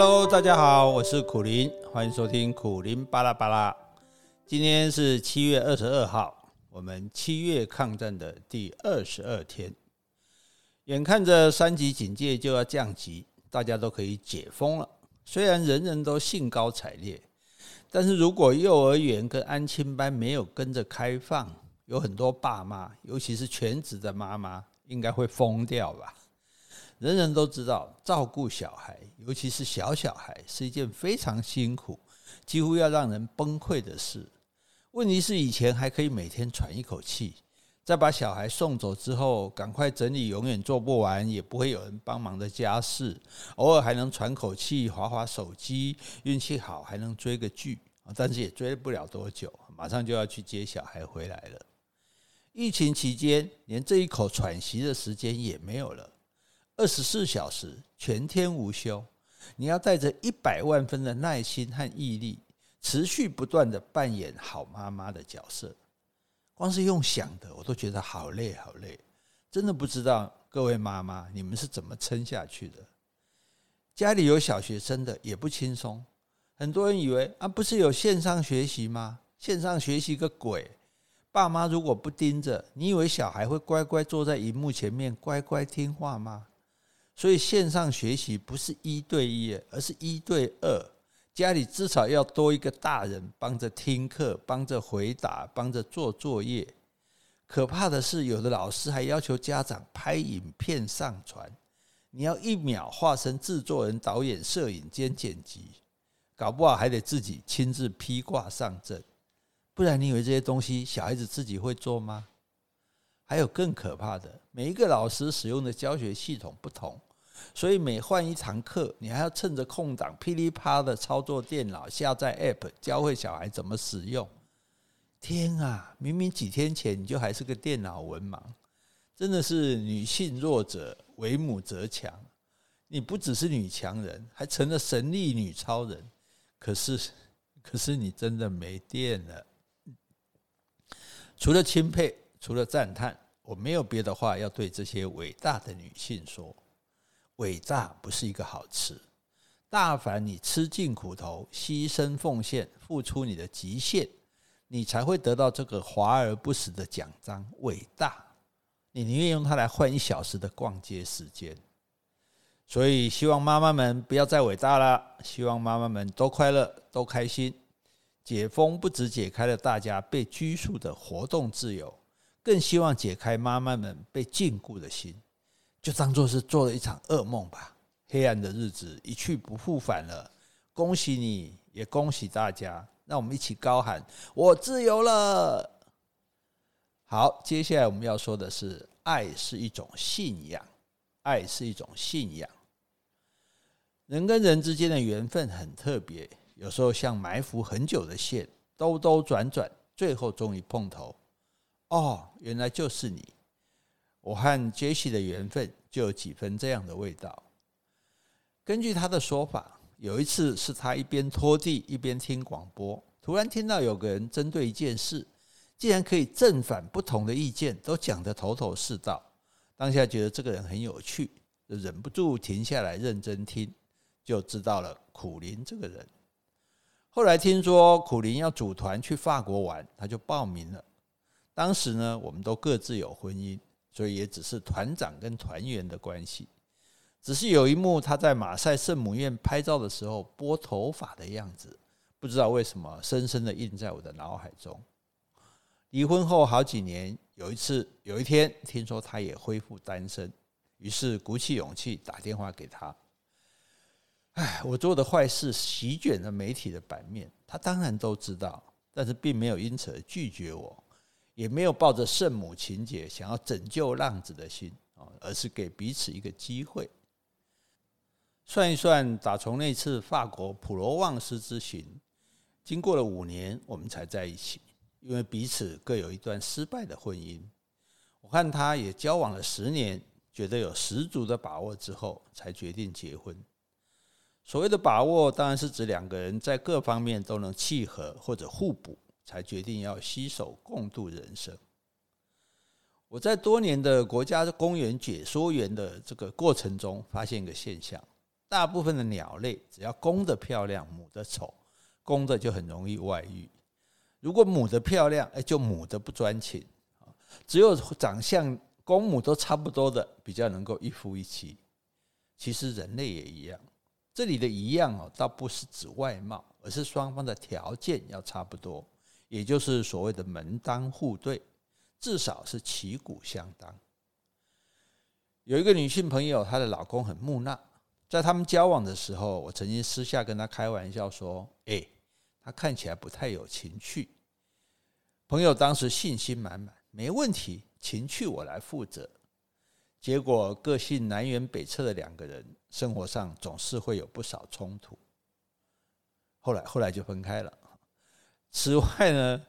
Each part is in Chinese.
Hello，大家好，我是苦林，欢迎收听苦林巴拉巴拉。今天是七月二十二号，我们七月抗战的第二十二天，眼看着三级警戒就要降级，大家都可以解封了。虽然人人都兴高采烈，但是如果幼儿园跟安亲班没有跟着开放，有很多爸妈，尤其是全职的妈妈，应该会疯掉吧？人人都知道，照顾小孩，尤其是小小孩，是一件非常辛苦，几乎要让人崩溃的事。问题是，以前还可以每天喘一口气。在把小孩送走之后，赶快整理永远做不完也不会有人帮忙的家事，偶尔还能喘口气，划划手机，运气好还能追个剧，但是也追不了多久，马上就要去接小孩回来了。疫情期间，连这一口喘息的时间也没有了，二十四小时全天无休，你要带着一百万分的耐心和毅力，持续不断地扮演好妈妈的角色。光是用想的，我都觉得好累好累，真的不知道各位妈妈你们是怎么撑下去的。家里有小学生的也不轻松，很多人以为啊，不是有线上学习吗？线上学习个鬼！爸妈如果不盯着，你以为小孩会乖乖坐在荧幕前面乖乖听话吗？所以线上学习不是一对一，而是一对二。家里至少要多一个大人帮着听课，帮着回答，帮着做作业。可怕的是，有的老师还要求家长拍影片上传，你要一秒化身制作人、导演、摄影兼剪辑，搞不好还得自己亲自披挂上阵。不然，你以为这些东西小孩子自己会做吗？还有更可怕的，每一个老师使用的教学系统不同。所以每换一堂课，你还要趁着空档噼里啪的操作电脑、下载 App，教会小孩怎么使用。天啊，明明几天前你就还是个电脑文盲，真的是女性弱者为母则强。你不只是女强人，还成了神力女超人。可是，可是你真的没电了。除了钦佩，除了赞叹，我没有别的话要对这些伟大的女性说。伟大不是一个好词，大凡你吃尽苦头、牺牲奉献、付出你的极限，你才会得到这个华而不实的奖章。伟大，你宁愿用它来换一小时的逛街时间。所以，希望妈妈们不要再伟大了，希望妈妈们都快乐、都开心。解封不只解开了大家被拘束的活动自由，更希望解开妈妈们被禁锢的心。就当做是做了一场噩梦吧，黑暗的日子一去不复返了。恭喜你，也恭喜大家，让我们一起高喊：“我自由了！”好，接下来我们要说的是，爱是一种信仰，爱是一种信仰。人跟人之间的缘分很特别，有时候像埋伏很久的线，兜兜转转，最后终于碰头。哦，原来就是你。我和杰西的缘分就有几分这样的味道。根据他的说法，有一次是他一边拖地一边听广播，突然听到有个人针对一件事，竟然可以正反不同的意见都讲得头头是道。当下觉得这个人很有趣，忍不住停下来认真听，就知道了苦林这个人。后来听说苦林要组团去法国玩，他就报名了。当时呢，我们都各自有婚姻。所以也只是团长跟团员的关系，只是有一幕他在马赛圣母院拍照的时候拨头发的样子，不知道为什么深深的印在我的脑海中。离婚后好几年，有一次有一天听说他也恢复单身，于是鼓起勇气打电话给他。哎，我做的坏事席卷了媒体的版面，他当然都知道，但是并没有因此而拒绝我。也没有抱着圣母情结想要拯救浪子的心啊，而是给彼此一个机会。算一算，打从那次法国普罗旺斯之行，经过了五年，我们才在一起。因为彼此各有一段失败的婚姻，我和他也交往了十年，觉得有十足的把握之后，才决定结婚。所谓的把握，当然是指两个人在各方面都能契合或者互补。才决定要携手共度人生。我在多年的国家公园解说员的这个过程中，发现一个现象：大部分的鸟类只要公的漂亮，母的丑，公的就很容易外遇。如果母的漂亮，哎，就母的不专情。只有长相公母都差不多的，比较能够一夫一妻。其实人类也一样，这里的一样哦，倒不是指外貌，而是双方的条件要差不多，也就是所谓的门当户对，至少是旗鼓相当。有一个女性朋友，她的老公很木讷，在他们交往的时候，我曾经私下跟她开玩笑说：“哎，他看起来不太有情趣。”朋友当时信心满满，没问题，情趣我来负责。结果个性南辕北辙的两个人，生活上总是会有不少冲突。后来后来就分开了。此外呢，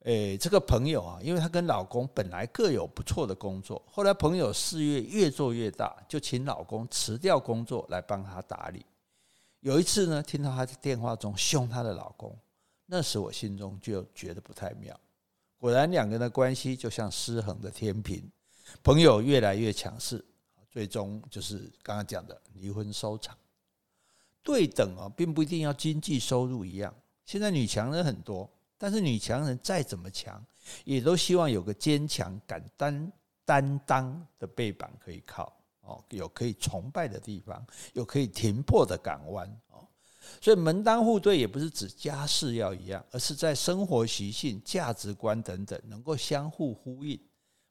诶，这个朋友啊，因为她跟老公本来各有不错的工作，后来朋友事业越做越大，就请老公辞掉工作来帮她打理。有一次呢，听到她在电话中凶她的老公，那时我心中就觉得不太妙。果然，两个人的关系就像失衡的天平，朋友越来越强势，最终就是刚刚讲的离婚收场。对等啊，并不一定要经济收入一样。现在女强人很多。但是女强人再怎么强，也都希望有个坚强、敢担担当的背板可以靠哦，有可以崇拜的地方，有可以停泊的港湾哦。所以门当户对也不是指家世要一样，而是在生活习性、价值观等等能够相互呼应。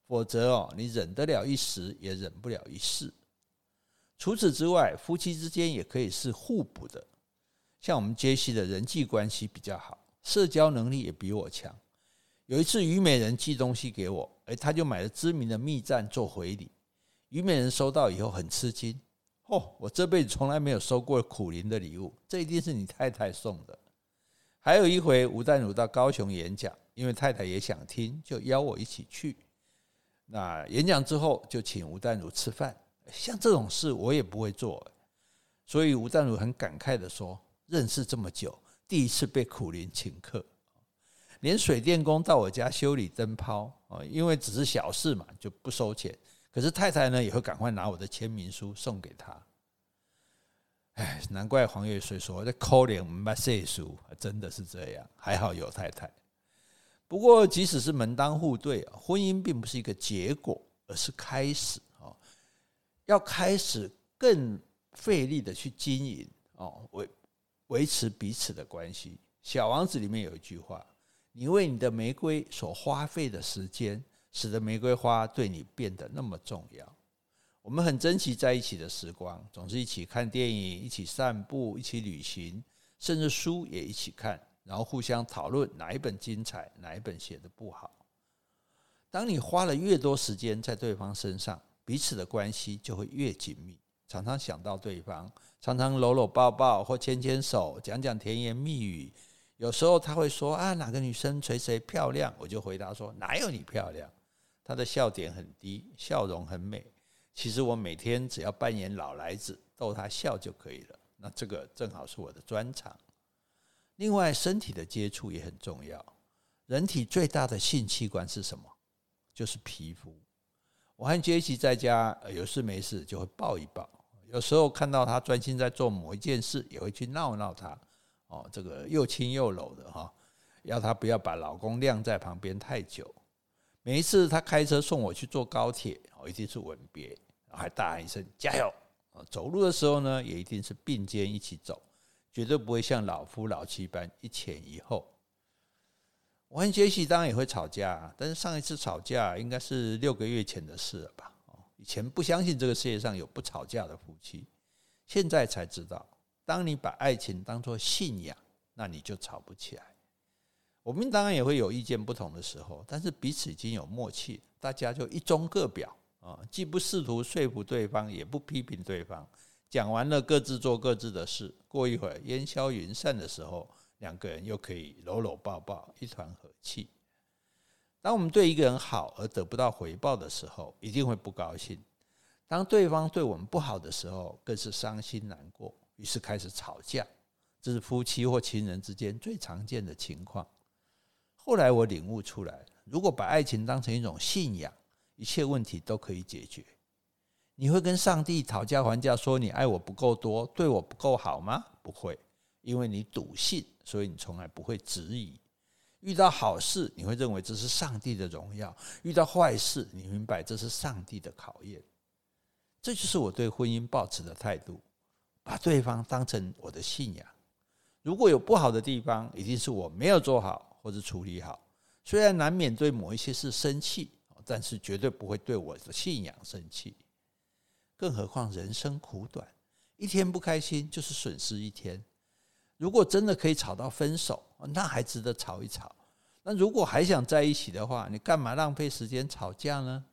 否则哦，你忍得了一时，也忍不了一世。除此之外，夫妻之间也可以是互补的。像我们杰西的人际关系比较好。社交能力也比我强。有一次，虞美人寄东西给我，诶，他就买了知名的密赞做回礼。虞美人收到以后很吃惊，哦，我这辈子从来没有收过苦苓的礼物，这一定是你太太送的。还有一回，吴淡如到高雄演讲，因为太太也想听，就邀我一起去。那演讲之后，就请吴淡如吃饭。像这种事我也不会做，所以吴淡如很感慨地说：“认识这么久。”第一次被苦苓请客，连水电工到我家修理灯泡啊，因为只是小事嘛，就不收钱。可是太太呢，也会赶快拿我的签名书送给他。哎，难怪黄月水说这可怜没岁数，真的是这样。还好有太太。不过，即使是门当户对，婚姻并不是一个结果，而是开始哦。要开始更费力的去经营哦，为。维持彼此的关系，《小王子》里面有一句话：“你为你的玫瑰所花费的时间，使得玫瑰花对你变得那么重要。”我们很珍惜在一起的时光，总是一起看电影、一起散步、一起旅行，甚至书也一起看，然后互相讨论哪一本精彩，哪一本写的不好。当你花了越多时间在对方身上，彼此的关系就会越紧密，常常想到对方。常常搂搂抱抱或牵牵手，讲讲甜言蜜语。有时候他会说：“啊，哪个女生谁谁漂亮？”我就回答说：“哪有你漂亮？”他的笑点很低，笑容很美。其实我每天只要扮演老来子，逗他笑就可以了。那这个正好是我的专长。另外，身体的接触也很重要。人体最大的性器官是什么？就是皮肤。我和杰西在家有事没事就会抱一抱。有时候看到他专心在做某一件事，也会去闹闹他，哦，这个又亲又搂的哈，要他不要把老公晾在旁边太久。每一次他开车送我去坐高铁，哦，一定是吻别，还大喊一声加油。走路的时候呢，也一定是并肩一起走，绝对不会像老夫老妻般一前一后。我和杰西当然也会吵架，但是上一次吵架应该是六个月前的事了吧。以前不相信这个世界上有不吵架的夫妻，现在才知道，当你把爱情当作信仰，那你就吵不起来。我们当然也会有意见不同的时候，但是彼此已经有默契，大家就一中各表啊，既不试图说服对方，也不批评对方。讲完了，各自做各自的事。过一会儿烟消云散的时候，两个人又可以搂搂抱抱，一团和气。当我们对一个人好而得不到回报的时候，一定会不高兴；当对方对我们不好的时候，更是伤心难过，于是开始吵架。这是夫妻或情人之间最常见的情况。后来我领悟出来，如果把爱情当成一种信仰，一切问题都可以解决。你会跟上帝讨价还价，说你爱我不够多，对我不够好吗？不会，因为你笃信，所以你从来不会质疑。遇到好事，你会认为这是上帝的荣耀；遇到坏事，你明白这是上帝的考验。这就是我对婚姻抱持的态度，把对方当成我的信仰。如果有不好的地方，一定是我没有做好或者处理好。虽然难免对某一些事生气，但是绝对不会对我的信仰生气。更何况人生苦短，一天不开心就是损失一天。如果真的可以吵到分手，那还值得吵一吵。那如果还想在一起的话，你干嘛浪费时间吵架呢？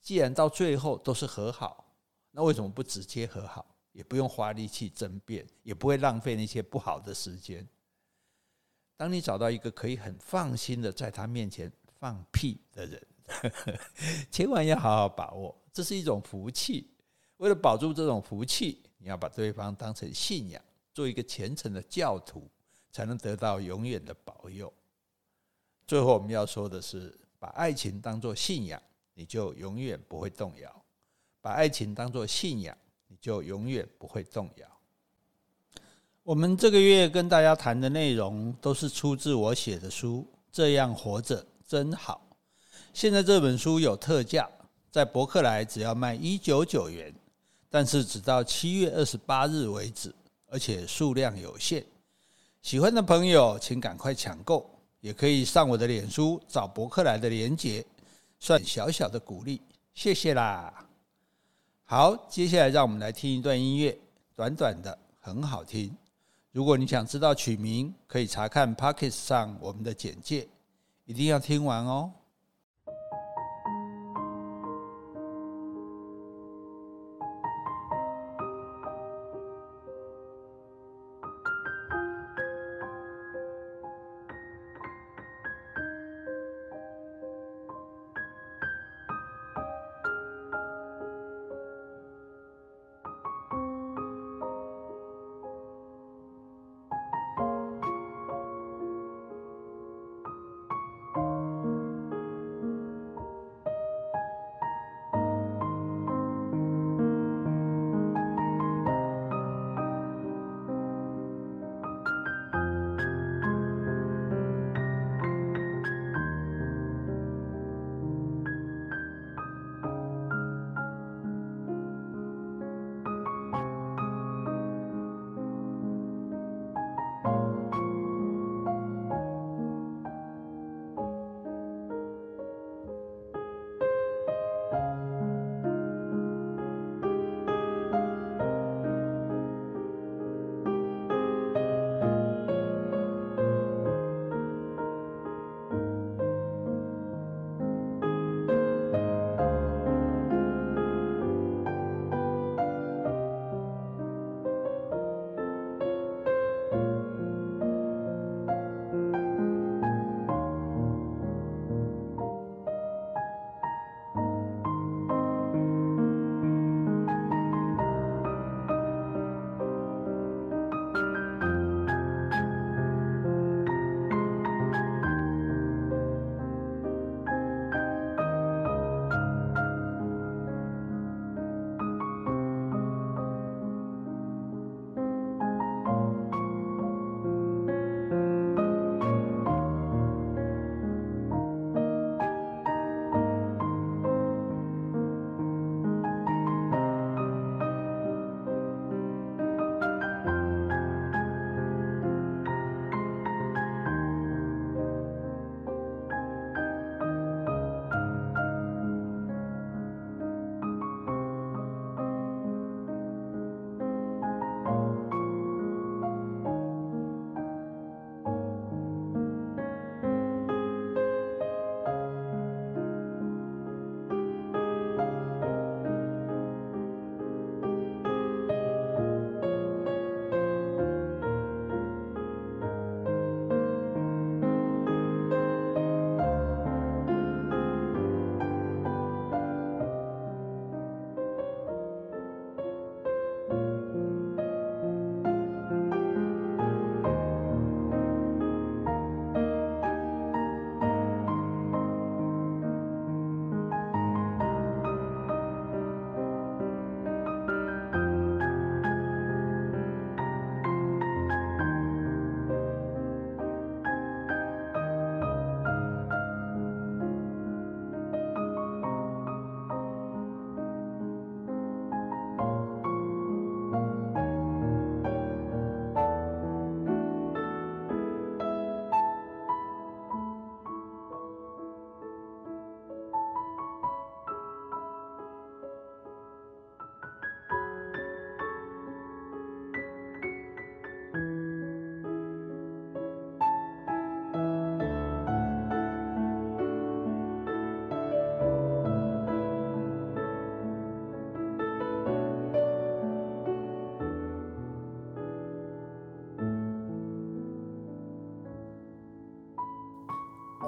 既然到最后都是和好，那为什么不直接和好？也不用花力气争辩，也不会浪费那些不好的时间。当你找到一个可以很放心的在他面前放屁的人，千万要好好把握，这是一种福气。为了保住这种福气，你要把对方当成信仰，做一个虔诚的教徒，才能得到永远的保佑。最后我们要说的是，把爱情当作信仰，你就永远不会动摇；把爱情当作信仰，你就永远不会动摇。我们这个月跟大家谈的内容，都是出自我写的书《这样活着真好》。现在这本书有特价，在博客来只要卖一九九元。但是只到七月二十八日为止，而且数量有限。喜欢的朋友，请赶快抢购，也可以上我的脸书找博客来的连结，算小小的鼓励，谢谢啦。好，接下来让我们来听一段音乐，短短的，很好听。如果你想知道曲名，可以查看 Pocket 上我们的简介，一定要听完哦。